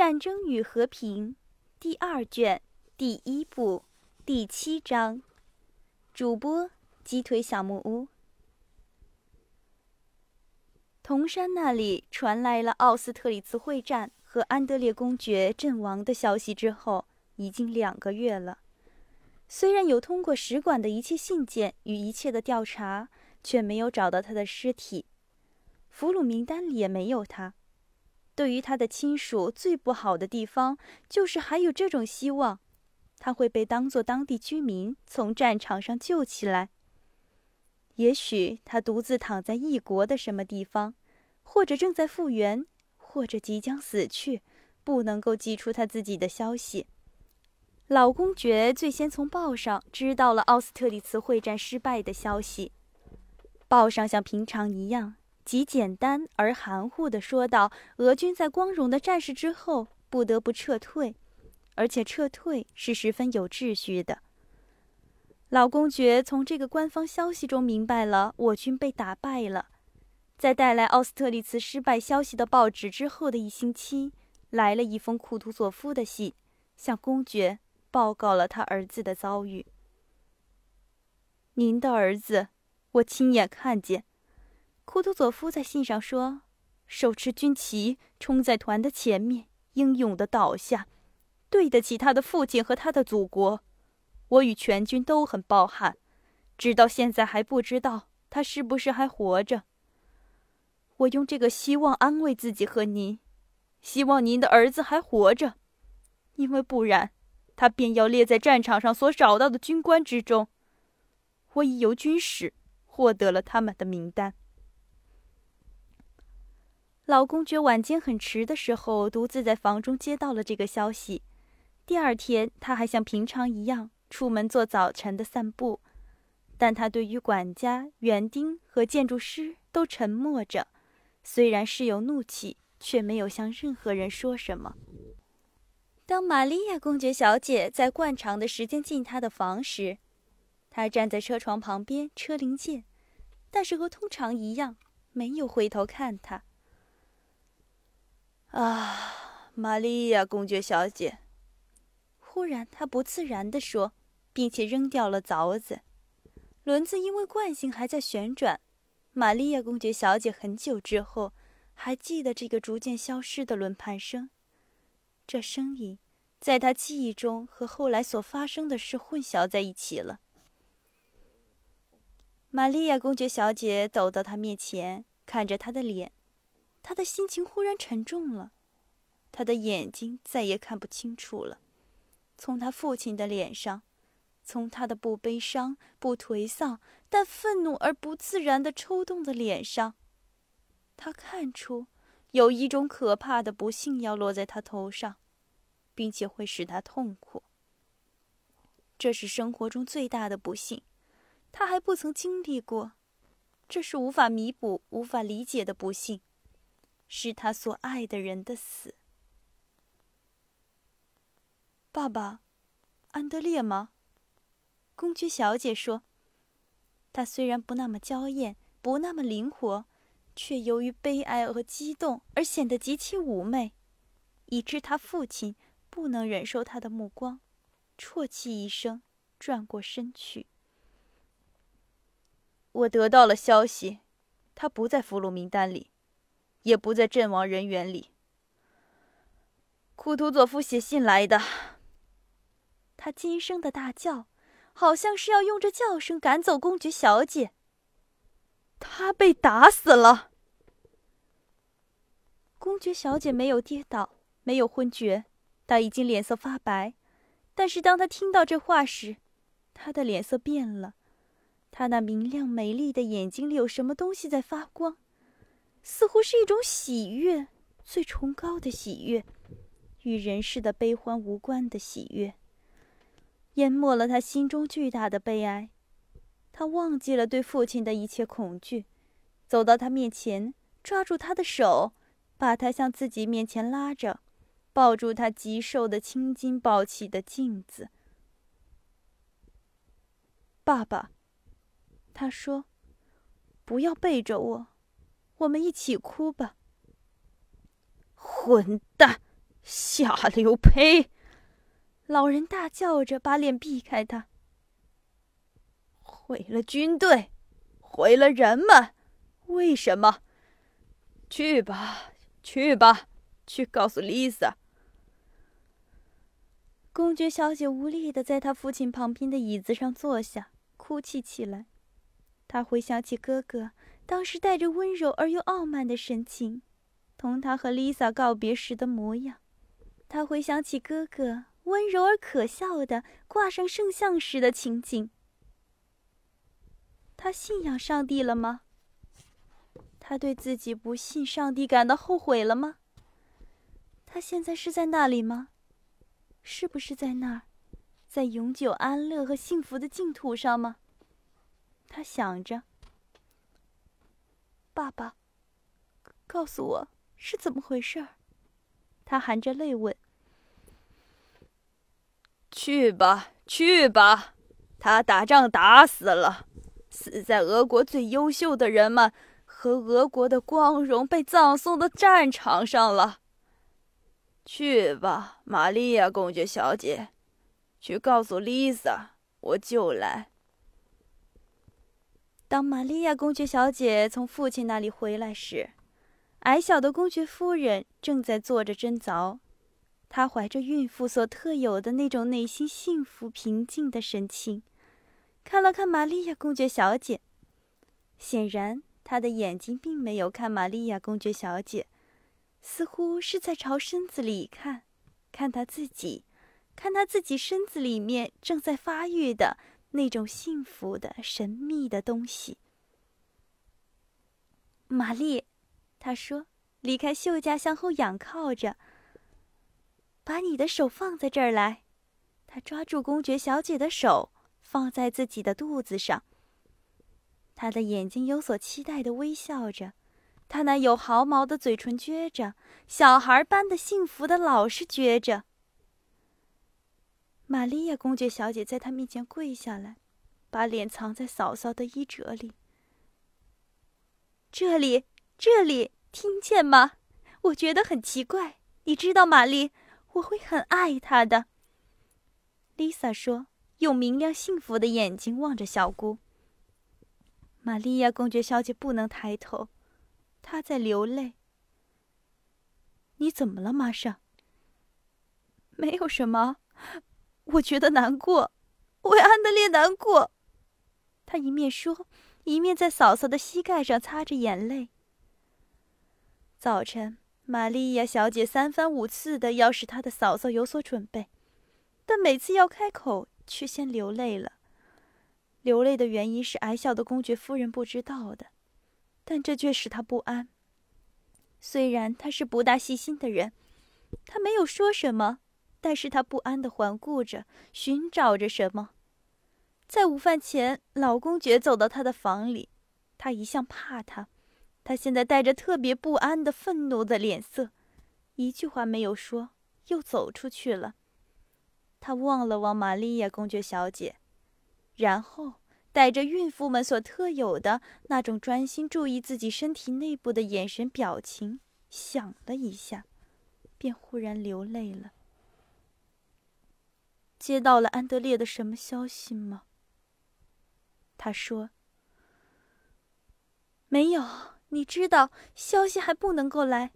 战争与和平》第二卷第一部第七章。主播：鸡腿小木屋。铜山那里传来了奥斯特里茨会战和安德烈公爵阵亡的消息之后，已经两个月了。虽然有通过使馆的一切信件与一切的调查，却没有找到他的尸体，俘虏名单里也没有他。对于他的亲属，最不好的地方就是还有这种希望，他会被当作当地居民从战场上救起来。也许他独自躺在异国的什么地方，或者正在复原，或者即将死去，不能够寄出他自己的消息。老公爵最先从报上知道了奥斯特里茨会战失败的消息。报上像平常一样，极简单而含糊地说道：“俄军在光荣的战事之后不得不撤退，而且撤退是十分有秩序的。”老公爵从这个官方消息中明白了，我军被打败了。在带来奥斯特里茨失败消息的报纸之后的一星期，来了一封库图佐夫的信，向公爵。报告了他儿子的遭遇。您的儿子，我亲眼看见。库图佐夫在信上说：“手持军旗，冲在团的前面，英勇的倒下，对得起他的父亲和他的祖国。我与全军都很抱憾，直到现在还不知道他是不是还活着。我用这个希望安慰自己和您，希望您的儿子还活着，因为不然。”他便要列在战场上所找到的军官之中。我已由军史获得了他们的名单。老公爵晚间很迟的时候，独自在房中接到了这个消息。第二天，他还像平常一样出门做早晨的散步，但他对于管家、园丁和建筑师都沉默着，虽然是有怒气，却没有向任何人说什么。当玛利亚公爵小姐在惯常的时间进他的房时，他站在车床旁边车零件，但是和通常一样，没有回头看他。啊，玛利亚公爵小姐！忽然，他不自然地说，并且扔掉了凿子。轮子因为惯性还在旋转。玛利亚公爵小姐很久之后还记得这个逐渐消失的轮盘声。这声音，在他记忆中和后来所发生的事混淆在一起了。玛利亚公爵小姐走到他面前，看着他的脸，他的心情忽然沉重了，他的眼睛再也看不清楚了。从他父亲的脸上，从他的不悲伤、不颓丧，但愤怒而不自然的抽动的脸上，他看出。有一种可怕的不幸要落在他头上，并且会使他痛苦。这是生活中最大的不幸，他还不曾经历过。这是无法弥补、无法理解的不幸，是他所爱的人的死。爸爸，安德烈吗？公爵小姐说。他虽然不那么娇艳，不那么灵活。却由于悲哀和激动而显得极其妩媚，以致他父亲不能忍受他的目光，啜泣一声，转过身去。我得到了消息，他不在俘虏名单里，也不在阵亡人员里。库图佐夫写信来的。他惊声的大叫，好像是要用这叫声赶走公爵小姐。他被打死了。公爵小姐没有跌倒，没有昏厥，她已经脸色发白。但是当她听到这话时，她的脸色变了。她那明亮美丽的眼睛里有什么东西在发光，似乎是一种喜悦，最崇高的喜悦，与人世的悲欢无关的喜悦，淹没了他心中巨大的悲哀。他忘记了对父亲的一切恐惧，走到他面前，抓住他的手。把他向自己面前拉着，抱住他极瘦的青筋暴起的镜子。爸爸，他说：“不要背着我，我们一起哭吧。”混蛋，下流胚！老人大叫着，把脸避开他。毁了军队，毁了人们，为什么？去吧，去吧，去告诉丽萨。公爵小姐无力的在她父亲旁边的椅子上坐下，哭泣起来。她回想起哥哥当时带着温柔而又傲慢的神情，同他和丽萨告别时的模样。他回想起哥哥温柔而可笑的挂上圣像时的情景。他信仰上帝了吗？他对自己不信上帝感到后悔了吗？他现在是在那里吗？是不是在那儿，在永久安乐和幸福的净土上吗？他想着。爸爸，告诉我是怎么回事？他含着泪问。去吧，去吧，他打仗打死了，死在俄国最优秀的人们和俄国的光荣被葬送的战场上了。去吧，玛利亚公爵小姐，去告诉丽萨，我就来。当玛利亚公爵小姐从父亲那里回来时，矮小的公爵夫人正在做着针凿。她怀着孕妇所特有的那种内心幸福平静的神情，看了看玛利亚公爵小姐。显然，她的眼睛并没有看玛利亚公爵小姐。似乎是在朝身子里看，看她自己，看她自己身子里面正在发育的那种幸福的神秘的东西。玛丽，他说，离开袖架向后仰靠着，把你的手放在这儿来。他抓住公爵小姐的手，放在自己的肚子上。他的眼睛有所期待的微笑着。他那有毫毛的嘴唇撅着，小孩般的幸福的老是撅着。玛利亚公爵小姐在他面前跪下来，把脸藏在嫂嫂的衣褶里。这里，这里，听见吗？我觉得很奇怪。你知道，玛丽，我会很爱他的。丽萨说，用明亮幸福的眼睛望着小姑。玛利亚公爵小姐不能抬头。她在流泪。你怎么了，玛莎？没有什么，我觉得难过，为安德烈难过。他一面说，一面在嫂嫂的膝盖上擦着眼泪。早晨，玛利亚小姐三番五次的要使她的嫂嫂有所准备，但每次要开口，却先流泪了。流泪的原因是矮小的公爵夫人不知道的。但这却使她不安。虽然他是不大细心的人，他没有说什么，但是他不安的环顾着，寻找着什么。在午饭前，老公爵走到他的房里，他一向怕他，他现在带着特别不安的、愤怒的脸色，一句话没有说，又走出去了。他望了望玛利亚公爵小姐，然后。带着孕妇们所特有的那种专心注意自己身体内部的眼神表情，想了一下，便忽然流泪了。接到了安德烈的什么消息吗？他说：“没有。你知道，消息还不能够来，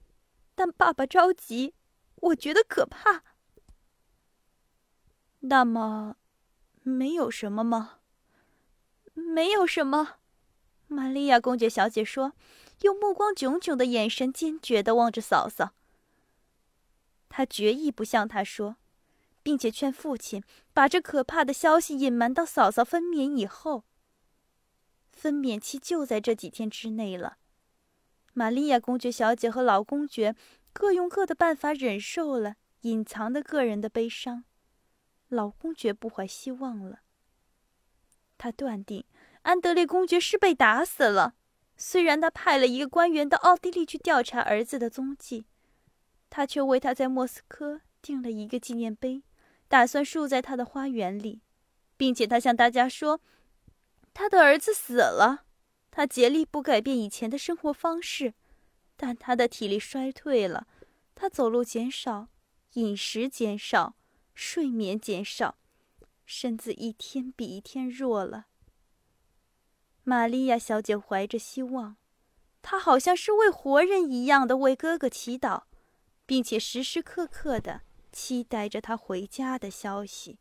但爸爸着急，我觉得可怕。那么，没有什么吗？”没有什么，玛利亚公爵小姐说，用目光炯炯的眼神坚决的望着嫂嫂。她决意不向他说，并且劝父亲把这可怕的消息隐瞒到嫂嫂分娩以后。分娩期就在这几天之内了。玛利亚公爵小姐和老公爵各用各的办法忍受了隐藏的个人的悲伤。老公爵不怀希望了。他断定安德烈公爵是被打死了，虽然他派了一个官员到奥地利去调查儿子的踪迹，他却为他在莫斯科定了一个纪念碑，打算竖在他的花园里，并且他向大家说，他的儿子死了。他竭力不改变以前的生活方式，但他的体力衰退了，他走路减少，饮食减少，睡眠减少，身子一天比一天弱了。玛利亚小姐怀着希望，她好像是为活人一样的为哥哥祈祷，并且时时刻刻的期待着他回家的消息。